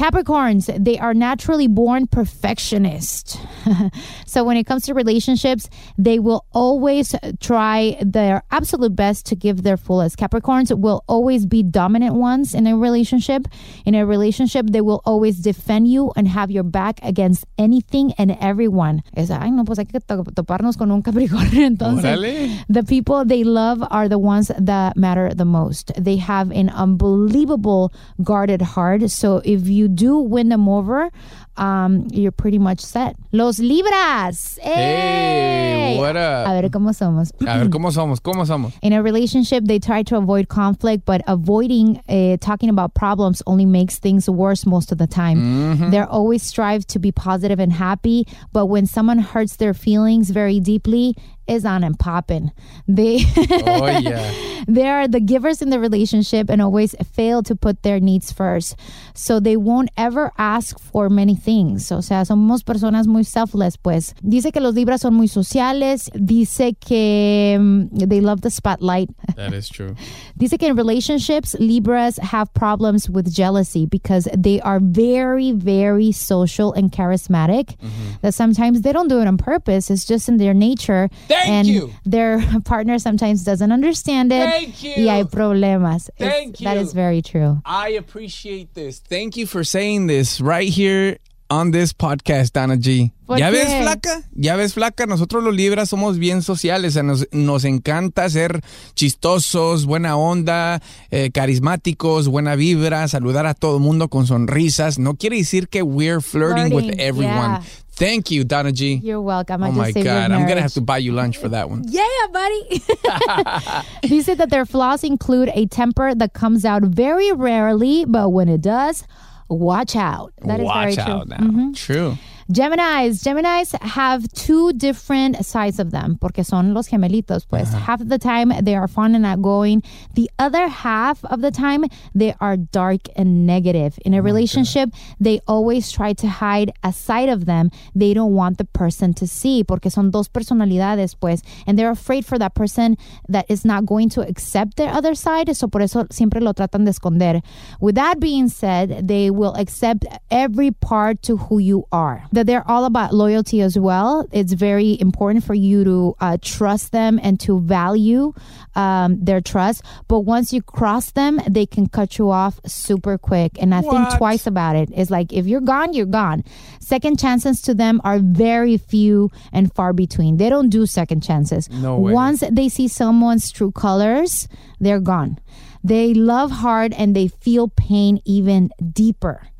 Capricorns, they are naturally born perfectionists. so when it comes to relationships, they will always try their absolute best to give their fullest. Capricorns will always be dominant ones in a relationship. In a relationship, they will always defend you and have your back against anything and everyone. Es, ay, no, pues hay que to- toparnos con un Capricornio entonces. The people they love are the ones that matter the most. They have an unbelievable guarded heart. So if you do win them over, um, you're pretty much set. Los Libras. Hey, Hey, what up? A ver cómo somos. A ver cómo somos, cómo somos. In a relationship, they try to avoid conflict, but avoiding uh, talking about problems only makes things worse most of the time. Mm-hmm. They always strive to be positive and happy, but when someone hurts their feelings very deeply, is on and popping. They Oh, yeah. they are the givers in the relationship and always fail to put their needs first. So they won't ever ask for many things. O sea, somos personas muy selfless, pues. Dice que los Libras son muy sociales. Dice que um, they love the spotlight. That is true. Dice que in relationships, Libras have problems with jealousy because they are very, very social and charismatic. That sometimes they don't do it on purpose. It's just in their nature. Thank and you. their partner sometimes doesn't understand it. Thank you. Y hay problemas. It's- Thank That you. is very true. I appreciate this. Thank you for saying this right here on this podcast, Dana G. ¿Por ¿Ya ves, qué? flaca? ¿Ya ves, flaca? Nosotros los Libras somos bien sociales. Nos, nos encanta ser chistosos, buena onda, eh, carismáticos, buena vibra, saludar a todo el mundo con sonrisas. No quiere decir que we're flirting, with everyone. yeah. Thank you, Donna G. You're welcome. I oh my God. I'm marriage. have to buy you lunch for that one. Yeah, buddy. Dice that their flaws include a temper that comes out very rarely, but when it does, watch out. That is Watch very true. out now. Mhm. True. Geminis. Geminis have two different sides of them porque son los gemelitos. Pues half of the time they are fun and outgoing. The other half of the time they are dark and negative. In a relationship, they always try to hide a side of them they don't want the person to see porque son dos personalidades, pues, and they're afraid for that person that is not going to accept their other side. So por eso siempre lo tratan de esconder. With that being said, they will accept every part to who you are. That they're all about loyalty as well. It's very important for you to uh, trust them and to value um, their trust. But once you cross them, they can cut you off super quick. And I think twice about it. It's like if you're gone, you're gone. Second chances to them are very few and far between. They don't do second chances. No way. Once they see someone's true colors, they're gone. They love hard and they feel pain even deeper.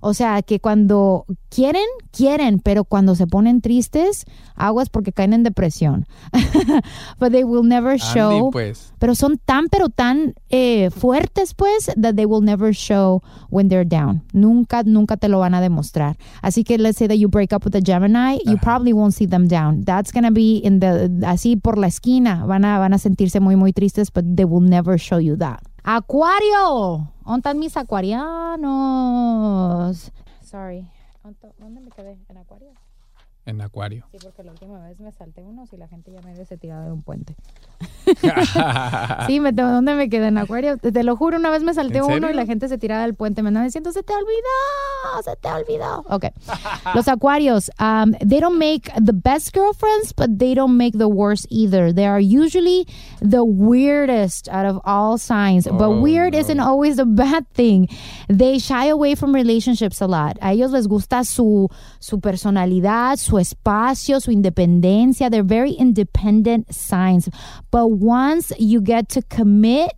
O sea, que cuando quieren, quieren, pero cuando se ponen tristes, aguas porque caen en depresión. But they will never show. Andy, pues. Pero son tan, pero tan eh, fuertes, pues, that they will never show when they're down. Nunca, nunca te lo van a demostrar. Así que let's say that you break up with a Gemini, you probably won't see them down. That's gonna be in the, así por la esquina. Van a, van a sentirse muy, muy tristes, but they will never show you that. Acuario. ¿Dónde están mis acuarianos? Sorry. ¿Dónde me quedé? ¿En Acuario? En Acuario. Sí, porque la última vez me salté unos y la gente ya me había tirado de un puente. Sí, me, ¿dónde me quedé? En Acuario. Te, lo juro, una vez me salté ¿En uno serio? y la gente se tiraba del puente. Me andaba diciendo, se te olvidó, se te olvidó. Ok. Los Acuarios, um, they don't make the best girlfriends, but they don't make the worst either. They are usually the weirdest out of all signs. but Oh, weird isn't always a bad thing. They shy away from relationships a lot. A ellos les gusta su, su personalidad, su espacio, su independencia. They're very independent signs. But once you get to commit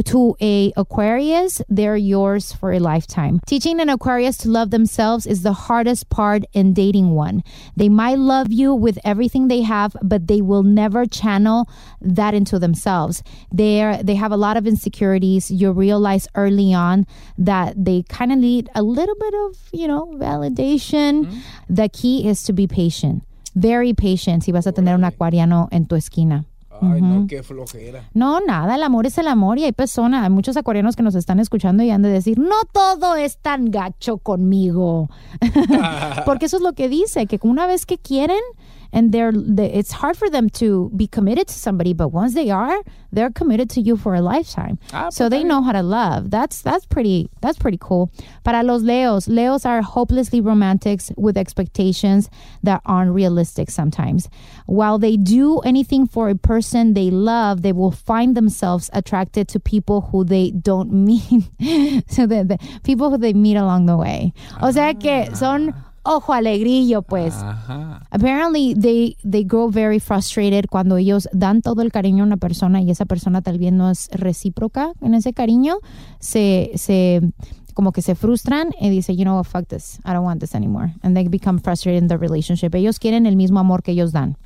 to a Aquarius, they're yours for a lifetime. Teaching an Aquarius to love themselves is the hardest part in dating one. They might love you with everything they have, but they will never channel that into themselves. They're they have a lot of insecurities. You realize early on that they kind of need a little bit of, you know, validation. Mm-hmm. The key is to be patient. Very patient si vas a tener un acuariano en tu esquina. Ay, no, qué flojera. No, nada, el amor es el amor y hay personas, hay muchos acuarianos que nos están escuchando y han de decir, no todo es tan gacho conmigo. Porque eso es lo que dice, que una vez que quieren, and they're, they, it's hard for them to be committed to somebody, but once they are, they're committed to you for a lifetime. Ah, so they know how to love. That's that's pretty that's pretty cool. Para los Leos, Leos are hopelessly romantics with expectations that aren't realistic sometimes. While they do anything for a person they love, they will find themselves attracted to people who they don't meet. so the, the people who they meet along the way. O sea que son ojo alegrillo, pues. Ajá. Apparently they they grow very frustrated cuando ellos dan todo el cariño a una persona y esa persona tal vez no es recíproca en ese cariño, se se como que se frustran y dice, you know what, fuck this, I don't want this anymore, and they become frustrated in the relationship. Ellos quieren el mismo amor que ellos dan.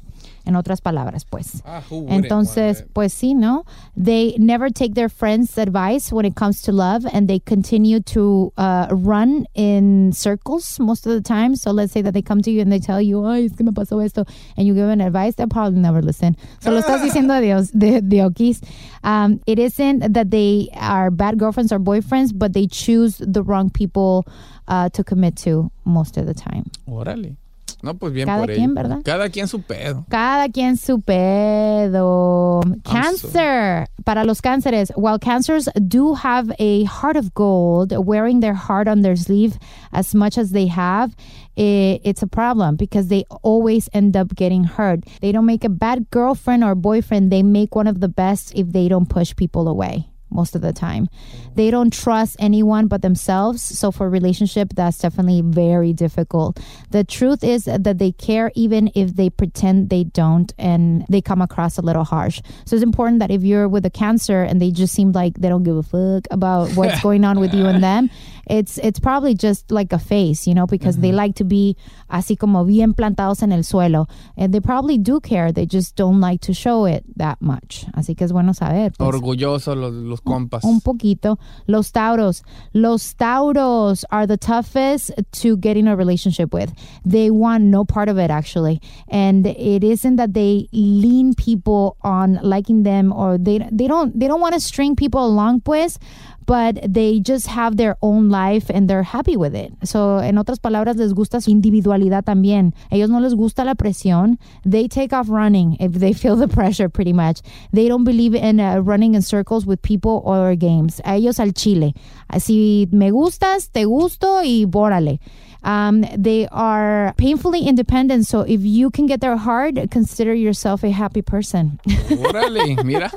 En otras palabras, pues. Ah, Entonces, pues sí, ¿no? They never take their friends' advice when it comes to love and they continue to uh, run in circles most of the time. So let's say that they come to you and they tell you, ay, es que me pasó esto, and you give them advice, they'll probably never listen. So lo estás diciendo de, Dios, de, de Okis. Um, it isn't that they are bad girlfriends or boyfriends, but they choose the wrong people uh, to commit to most of the time. No, pues bien Cada por quien, ello. ¿verdad? Cada quien su pedo. Cada quien su pedo. Cancer. Para los cánceres, while cancers do have a heart of gold, wearing their heart on their sleeve as much as they have, i it's a problem because they always end up getting hurt. They don't make a bad girlfriend or boyfriend. They make one of the best if they don't push people away most of the time. They don't trust anyone but themselves. So for relationship, that's definitely very difficult. The truth is that they care even if they pretend they don't and they come across a little harsh. So it's important that if you're with a cancer and they just seem like they don't give a fuck about what's going on with you and them, it's it's probably just like a face, you know, because they mm-hmm. like to be así como bien plantados en el suelo. And they probably do care. They just don't like to show it that much. Así que es bueno saber. pues. Orgullosos los, los compas. Un poquito. Los Tauros. Los Tauros are the toughest to get in a relationship with. They want no part of it, actually. And it isn't that they lean people on liking them or they they don't they don't want to string people along, pues. But they just have their own life and they're happy with it. So, en otras palabras, les gusta su individualidad también. Ellos no les gusta la presión. They take off running if they feel the pressure, pretty much. They don't believe in uh, running in circles with people or games. A ellos al chile. Si me gustas, te gusto y bórale. Um, they are painfully independent. So if you can get their heart, consider yourself a happy person. Órale, mira.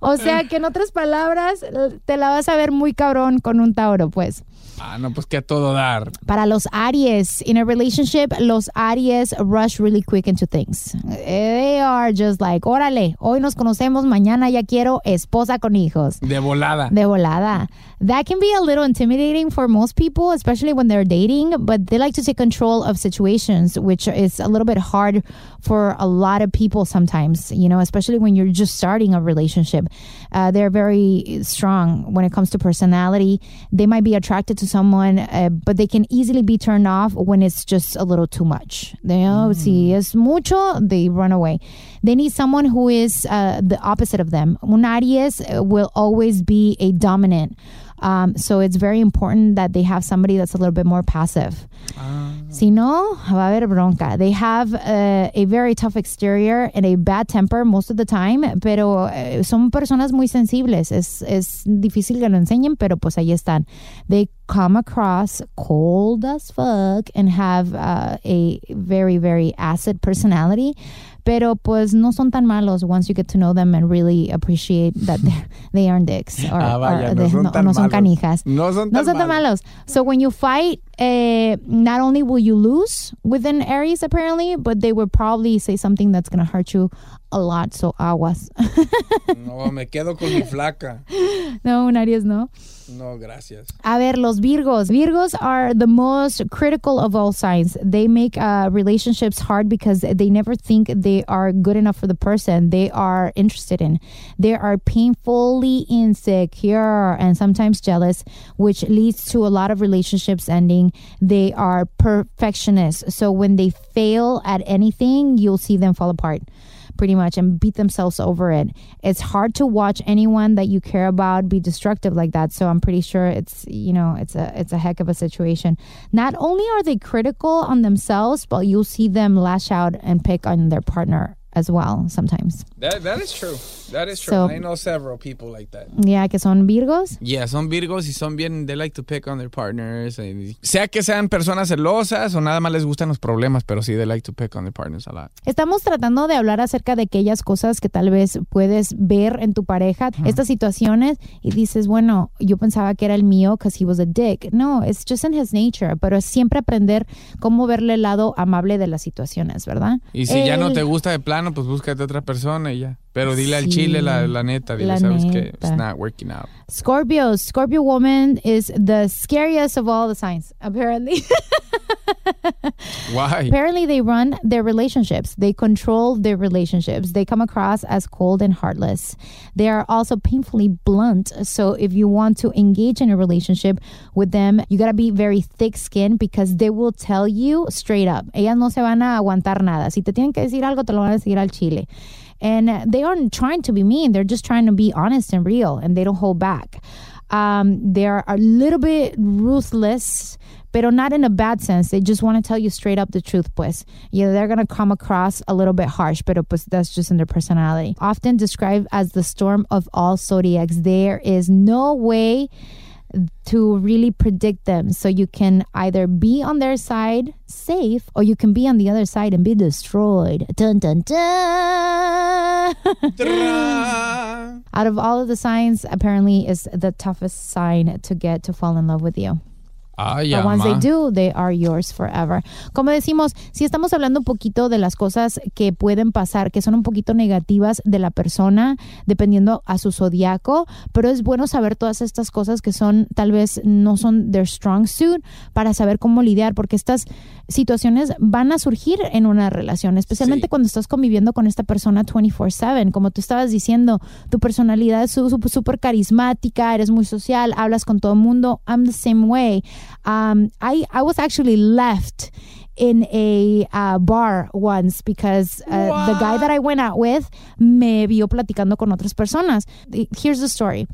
O sea que en otras palabras, te la vas a ver muy cabrón con un Tauro, pues. Ah, no, pues que a todo dar. Para los Aries, in a relationship, los Aries rush really quick into things. They are just like, órale, hoy nos conocemos, mañana ya quiero esposa con hijos. De volada. De volada. That can be a little intimidating for most people, especially when they're dating, but they like to take control of situations, which is a little bit hard for a lot of people sometimes, you know, especially when you're just starting a relationship. Uh, they're very strong when it comes to personality. They might be attracted to someone, uh, but they can easily be turned off when it's just a little too much. You know, si es mucho, they run away. They need someone who is uh, the opposite of them. Un Aries uh, will always be a dominant. Um, so it's very important that they have somebody that's a little bit more passive. Si no, va a haber bronca. They have uh, a very tough exterior and a bad temper most of the time, pero eh, son personas muy sensibles. Es, es difícil que lo enseñen, pero pues ahí están. They come across cold as fuck and have uh, a very, very acid personality. Pero pues no son tan malos once you get to know them and really appreciate that they aren't dicks. Or, Ah, vaya, or no they- son no, tan no son malos. canijas. No son No tan son tan malos. So when you fight, eh, not only will you lose within Aries apparently, but they will probably say something that's going to hurt you a lot. So aguas. No, me quedo con mi flaca. no, un Aries no. No, gracias. A ver, los Virgos. Virgos are the most critical of all signs. They make uh, relationships hard because they never think they are good enough for the person they are interested in. They are painfully insecure and sometimes jealous, which leads to a lot of relationships ending. They are perfectionists. So when they fail at anything, you'll see them fall apart pretty much and beat themselves over it. It's hard to watch anyone that you care about be destructive like that. So I'm pretty sure it's you know it's a it's a heck of a situation. Not only are they critical on themselves, but you'll see them lash out and pick on their partner as well sometimes. That, that is true. That is true. So- I know several people like that. Yeah, que son Virgos. Yeah, son Virgos y son bien, they like to pick on their partners. y- sea que sean personas celosas o nada más les gustan los problemas, pero sí, they like to pick on their partners a lot. Estamos tratando de hablar acerca de aquellas cosas que tal vez puedes ver en tu pareja, estas situaciones, y dices, bueno, yo pensaba que era el mío because he was a dick. No, it's just in his nature, pero es siempre aprender cómo verle el lado amable de las situaciones, ¿verdad? Y si ya no El- te gusta de plano, pues búscate otra persona y ya. Pero dile al chile la, la neta, dile, la sabes que it's not working out. Scorpio, Scorpio woman is the scariest of all the signs, apparently. Why? apparently, they run their relationships. They control their relationships. They come across as cold and heartless. They are also painfully blunt. So, if you want to engage in a relationship with them, you got to be very thick skinned because they will tell you straight up. Ellas no se van a aguantar nada. Si te tienen que decir algo, te lo van a decir al chile. And they aren't trying to be mean. They're just trying to be honest and real, and they don't hold back. Um, they're a little bit ruthless, but not in a bad sense. They just want to tell you straight up the truth, pues. Yeah, they're going to come across a little bit harsh, but pues that's just in their personality. Often described as the storm of all zodiacs, there is no way to really predict them. So you can either be on their side safe or you can be on the other side and be destroyed. Dun dun dun. Out of all of the signs, apparently is the toughest sign to get to fall in love with you. Ay, But once they do, they are yours forever. Como decimos, si estamos hablando un poquito de las cosas que pueden pasar, que son un poquito negativas de la persona, dependiendo a su zodiaco, pero es bueno saber todas estas cosas que son, tal vez no son their strong suit, para saber cómo lidiar, porque estas situaciones van a surgir en una relación, especialmente cuando estás conviviendo con esta persona 24/7, como tú estabas diciendo, tu personalidad es súper carismática, eres muy social, hablas con todo el mundo. I'm the same way. Um, I, I was actually left in a uh, bar once because uh, the guy that I went out with me vio platicando con otras personas. Here's the story.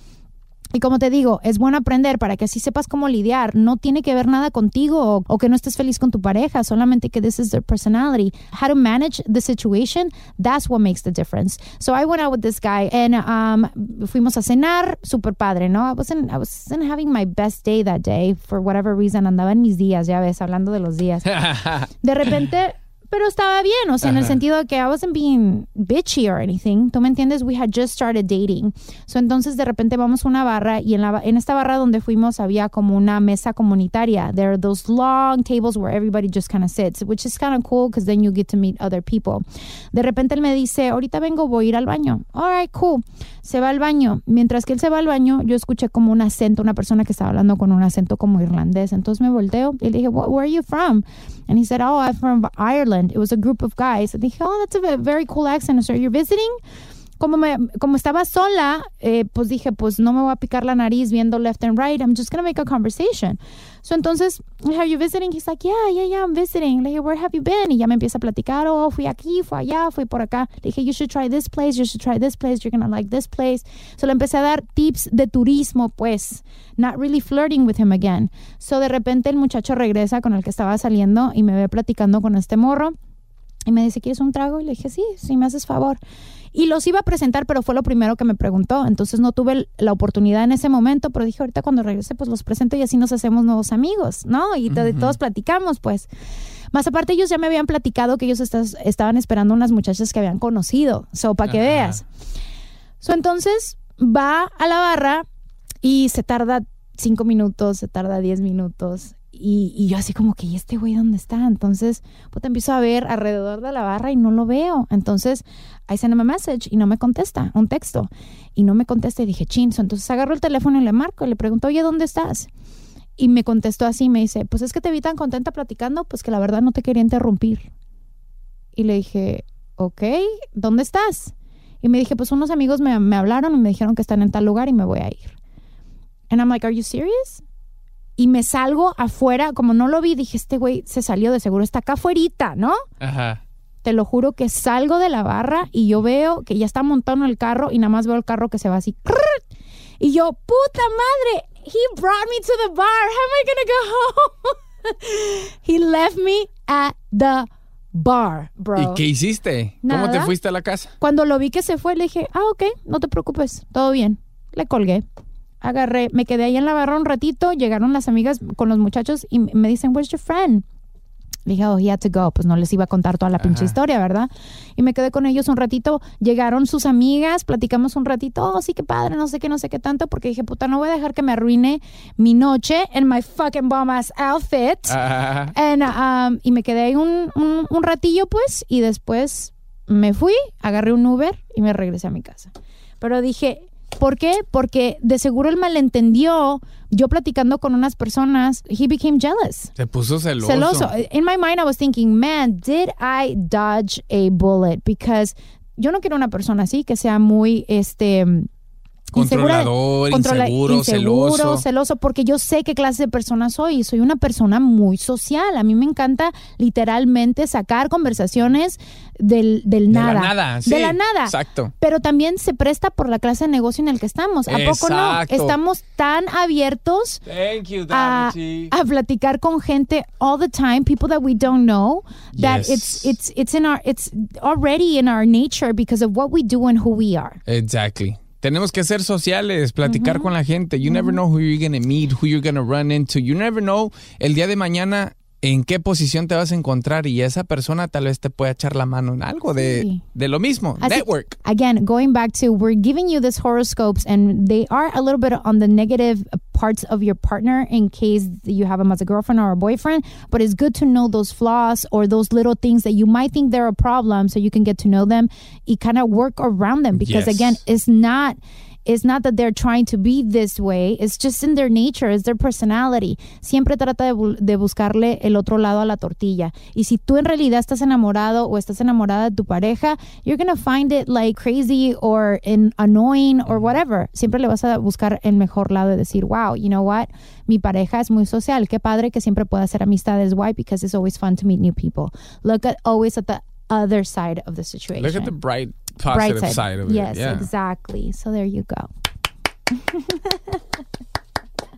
Y como te digo, es bueno aprender para que así sepas cómo lidiar. No tiene que ver nada contigo o, o que no estés feliz con tu pareja, solamente que this is their personality. How to manage the situation, that's what makes the difference. So I went out with this guy and um, fuimos a cenar, super padre, ¿no? I wasn't, I wasn't having my best day that day for whatever reason. Andaba en mis días, ya ves, hablando de los días. De repente, pero estaba bien, o sea, en el sentido de que I wasn't being bitchy or anything. ¿Tú me entiendes? We had just started dating. So, entonces, de repente vamos a una barra y en, la, en esta barra donde fuimos había como una mesa comunitaria. There are those long tables where everybody just kind of sits, which is kind of cool because then you get to meet other people. De repente él me dice, ahorita vengo, voy a ir al baño. All right, cool. Se va al baño. Mientras que él se va al baño, yo escuché como un acento, una persona que estaba hablando con un acento como irlandés. Entonces me volteo y le dije, "Wh- where are you from? And he said, oh, I'm from Ireland. It was a group of guys. And dije, oh, that's a very cool accent. So you're visiting? Como, me, como estaba sola, eh, pues dije, pues no me voy a picar la nariz viendo left and right. I'm just going to make a conversation. So entonces, are you visiting? He's like, yeah, yeah, yeah, I'm visiting. Le dije, where have you been? Y ya me empieza a platicar, oh, fui aquí, fui allá, fui por acá. Le dije, you should try this place, you should try this place, you're going to like this place. So le empecé a dar tips de turismo, pues, not really flirting with him again. So de repente el muchacho regresa con el que estaba saliendo y me ve platicando con este morro. Y me dice, ¿quieres un trago? Y le dije, sí, sí, me haces favor. Y los iba a presentar, pero fue lo primero que me preguntó. Entonces no tuve la oportunidad en ese momento, pero dije, ahorita cuando regrese, pues los presento y así nos hacemos nuevos amigos, ¿no? Y to- todos platicamos, pues. Más aparte, ellos ya me habían platicado que ellos estaban esperando unas muchachas que habían conocido. So, para que veas. So, entonces va a la barra y se tarda cinco minutos, se tarda diez minutos. Y, yo así como que, ¿y este güey dónde está? Entonces, pues empiezo a ver alrededor de la barra y no lo veo. Entonces, I send him a message y no me contesta, un texto. Y no me contesta y dije, chin. So, Entonces agarro el teléfono y le marco y le pregunto, oye, ¿dónde estás? Y me contestó así, me dice, pues es que te vi tan contenta platicando, pues que la verdad no te quería interrumpir. Y le dije, ok, ¿dónde estás? Y me dije, pues unos amigos me, me hablaron y me dijeron que están en tal lugar y me voy a ir. And I'm like, are you serious? Y me salgo afuera, como no lo vi, dije, este güey se salió de seguro, está acá afuera, ¿no? Ajá. Te lo juro que salgo de la barra y yo veo que ya está montado en el carro y nada más veo el carro que se va así. Y yo, puta madre, he brought me to the bar. How am I gonna go home? he left me at the bar, bro. ¿Y qué hiciste? ¿Cómo te fuiste a la casa? Cuando lo vi que se fue, le dije, ah, ok, no te preocupes, todo bien. Le colgué. Agarré, me quedé ahí en la barra un ratito, llegaron las amigas con los muchachos y me dicen, where's your friend? Le dije, oh, he had to go. Pues no les iba a contar toda la pinche historia, ¿verdad? Y me quedé con ellos un ratito. Llegaron sus amigas, platicamos un ratito. Oh, sí, qué padre, no sé qué, no sé qué tanto. Porque dije, puta, no voy a dejar que me arruine mi noche en my fucking bomb ass outfit. And, um, y me quedé ahí un, un, un ratillo, pues, y después me fui, agarré un Uber y me regresé a mi casa. Pero dije, ¿por qué? Porque de seguro él malentendió. Yo platicando con unas personas, he became jealous. Se puso celoso. Celoso. In my mind, I was thinking, man, did I dodge a bullet? Because yo no quiero una persona así que sea muy, este, Controlador, controla- inseguro, inseguro, celoso. celoso, porque yo sé qué clase de persona soy. Soy una persona muy social. A mí me encanta literalmente sacar conversaciones del, del De la nada. nada, sí, De la nada. exacto. Pero también se presta por la clase de negocio en el que estamos. ¿A poco no? Exacto. Estamos tan abiertos Thank you, a, a platicar con gente all the time, people that we don't know, that Yes. it's it's it's in our it's already in our nature because of what we do and who we are. Exactly. Tenemos que ser sociales, platicar con la gente. You never know who you're going to meet, who you're going to run into. You never know el día de mañana en qué posición te vas a encontrar y esa persona tal vez te pueda echar la mano en algo de, Sí. de lo mismo. Así- Network. Again, going back to we're giving you these horoscopes and they are a little bit on the negative parts of your partner in case you have them as a girlfriend or a boyfriend, but it's good to know those flaws or those little things that you might think they're a problem so you can get to know them y kind of work around them because Yes. again, it's not it's not that they're trying to be this way, it's just in their nature, it's their personality. Siempre trata de, bu- de buscarle el otro lado a la tortilla. Y si tú en realidad estás enamorado o estás enamorada de tu pareja, you're gonna find it like crazy or in, annoying or whatever. Siempre le vas a buscar el mejor lado y decir, wow, you know what? Mi pareja es muy social. Qué padre que siempre pueda hacer amistades. Why? Because it's always fun to meet new people. Look at always at the other side of the situation. Look at the bright, positive Bright side. of yes, it. Yeah. exactly. So there you go.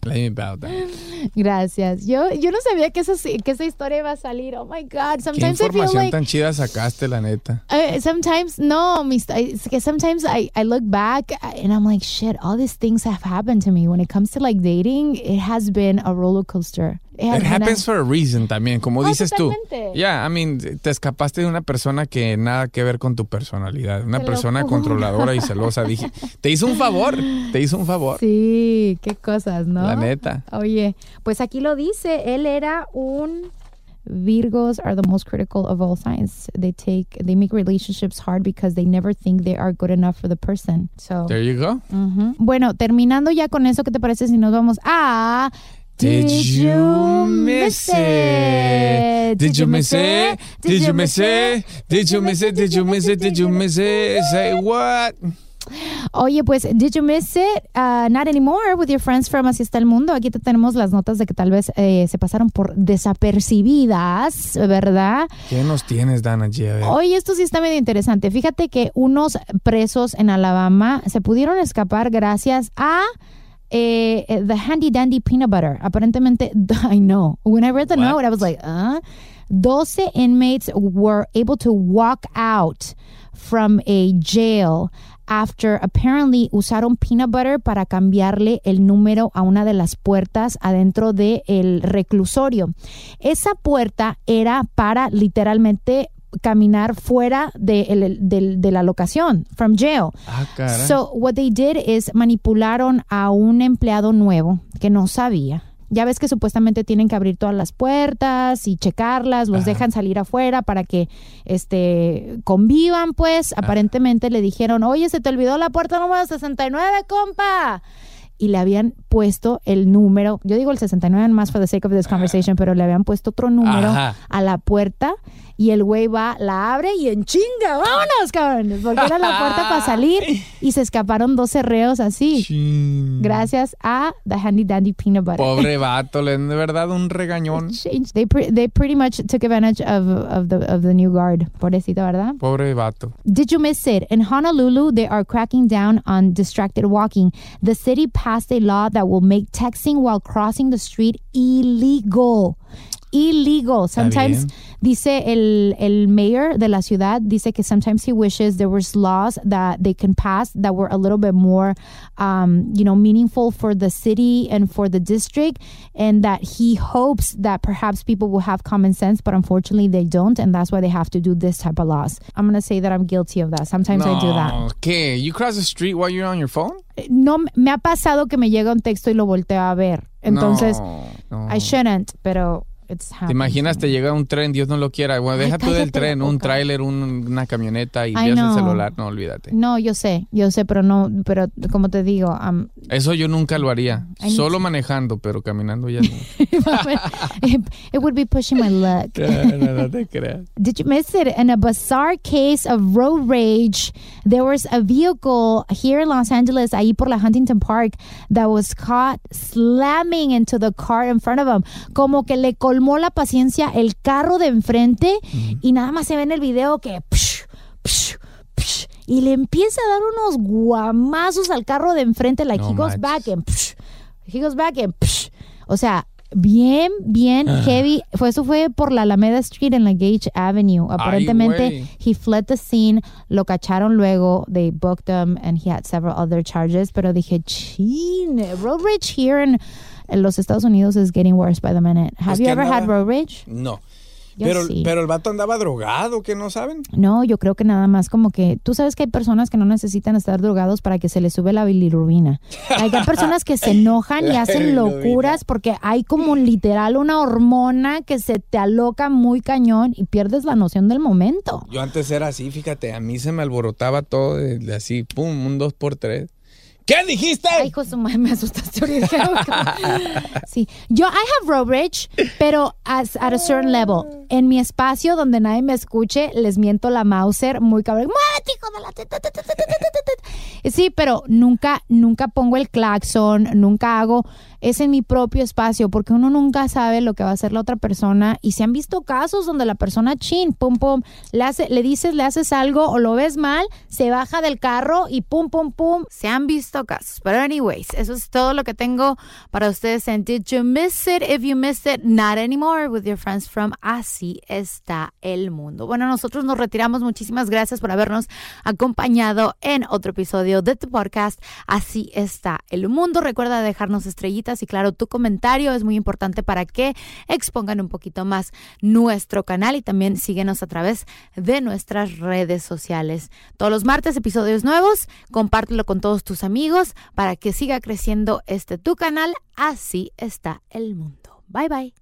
Me bow down. Gracias. Yo, yo no sabía que, eso, que esa historia iba a salir. Oh my God. Qué Sometimes I feel like. tan chida sacaste, la neta. Uh, sometimes no, mis, it's que sometimes I, I look back and I'm like, shit, all these things have happened to me. When it comes to like dating, it has been a roller coaster. It happens for a reason también, como Oh, dices tú. totalmente. Yeah, I mean, te escapaste de una persona que nada que ver con tu personalidad. Una Te persona controladora y celosa. Dije, te hizo un favor, te hizo un favor. Sí, qué cosas, ¿no? La neta. Oye, pues aquí lo dice, él era un Virgos are the most critical of all signs. They take they make relationships hard because they never think they are good enough for the person. So There you go. Ujú. Bueno, terminando ya con eso, ¿qué te parece si nos vamos a Did you miss it? Did you miss it? Did you miss it? Did you miss it? Did you miss it? Did you miss it? Say what? Oye, pues, did you miss it? Uh, not anymore with your friends from Así está el mundo. Aquí te tenemos las notas de que tal vez eh, se pasaron por desapercibidas, ¿verdad? ¿Qué nos tienes, Dana G? Oye, esto sí está medio interesante. Fíjate que unos presos en Alabama se pudieron escapar gracias a eh, the handy dandy peanut butter. Aparentemente, I know. When I read the note, I was like, uh 12 inmates were able to walk out from a jail after apparently usaron peanut butter para cambiarle el número a una de las puertas adentro del reclusorio. Esa puerta era para literalmente caminar fuera de, el- de la locación, from jail. Ah, caray. So, what they did is manipularon a un empleado nuevo que no sabía. Ya ves que supuestamente tienen que abrir todas las puertas y checarlas, los dejan salir afuera para que este convivan, pues. Aparentemente le dijeron, oye, se te olvidó la puerta número 69, compa. Y le habían puesto el número, yo digo el 69 más for the sake of this conversation, pero le habían puesto otro número Ajá. a la puerta y el güey va, la abre y en chinga, vámonos, cabrones, porque era la puerta para salir y se escaparon 12 reos así. Gracias a the handy dandy peanut butter. Pobre vato, le de verdad un regañón. They pre- they pretty much took advantage of of the of the new guard. Pobrecito, ¿verdad? Pobre vato. Did you miss it? In Honolulu, they are cracking down on distracted walking. The city passed a law that will make texting while crossing the street illegal. Illegal. Sometimes, dice el, el mayor de la ciudad, dice que sometimes he wishes there was laws that they can pass that were a little bit more, um, you know, meaningful for the city and for the district, and that he hopes that perhaps people will have common sense, but unfortunately they don't, and that's why they have to do this type of laws. I'm going to say that I'm guilty of that. Sometimes I do that. Okay, You cross the street while you're on your phone? No, me ha pasado que me llega un texto y lo volteo a ver. Entonces, No, no. I shouldn't, pero ¿Te imaginas te llega un tren, Dios no lo quiera? Bueno, deja tú del tren, un tráiler, un- una camioneta y pierdes el celular. No, olvídate. No, yo sé, yo sé, pero no, pero como te digo, um, Eso yo nunca lo haría. I need Solo to- manejando, pero caminando ya no. it, it would be pushing my luck. no, no, no te creas. Did you miss it? In a bizarre case of road rage, there was a vehicle here in Los Angeles, ahí por la Huntington Park, that was caught slamming into the car in front of him. Como que le colmó la paciencia el carro de enfrente y nada más se ve en el video que... psh, psh, psh, y le empieza a dar unos guamazos al carro de enfrente, like No he goes manches. back and... he goes back and... O sea, bien, bien Ah. heavy. Fue, eso fue por la Alameda Street en la Gage Avenue. Aparentemente, güey. he fled the scene. Lo cacharon luego. They booked him and he had several other charges. Pero dije, chin, road rage here in, en los Estados Unidos is getting worse by the minute. Have Pues you que ever had road rage? No. Yo Pero, sí. pero el vato andaba drogado, que no saben. No, yo creo que nada más como que tú sabes que hay personas que no necesitan estar drogados para que se les sube la bilirrubina. Hay personas que se enojan y hacen locuras porque hay como literal una hormona que se te aloca muy cañón y pierdes la noción del momento. Yo antes era así, fíjate, a mí se me alborotaba todo de, de así, pum, un dos por tres. ¿Qué dijiste? Ay, hijo de su madre, me asustaste ahorita. Sí, yo I have road rage, pero as, at a certain level. En mi espacio donde nadie me escuche, les miento la Mauser muy cabrón. ¡Muévete, hijo de la! Sí, pero nunca, nunca pongo el claxon, nunca hago. Es en mi propio espacio, porque uno nunca sabe lo que va a hacer la otra persona. Y se han visto casos donde la persona chin, pum, pum, le, hace, le dices, le haces algo o lo ves mal, se baja del carro y pum, pum, pum. Se han visto casos. Pero, anyways, eso es todo lo que tengo para ustedes en Did You Miss It? If you missed it, not anymore with your friends from Así está el mundo. Bueno, nosotros nos retiramos. Muchísimas gracias por habernos acompañado en otro episodio de tu podcast. Así está el mundo. Recuerda dejarnos estrellitas y claro, tu comentario es muy importante para que expongan un poquito más nuestro canal y también síguenos a través de nuestras redes sociales. Todos los martes episodios nuevos, compártelo con todos tus amigos para que siga creciendo este tu canal. Así está el mundo. Bye bye.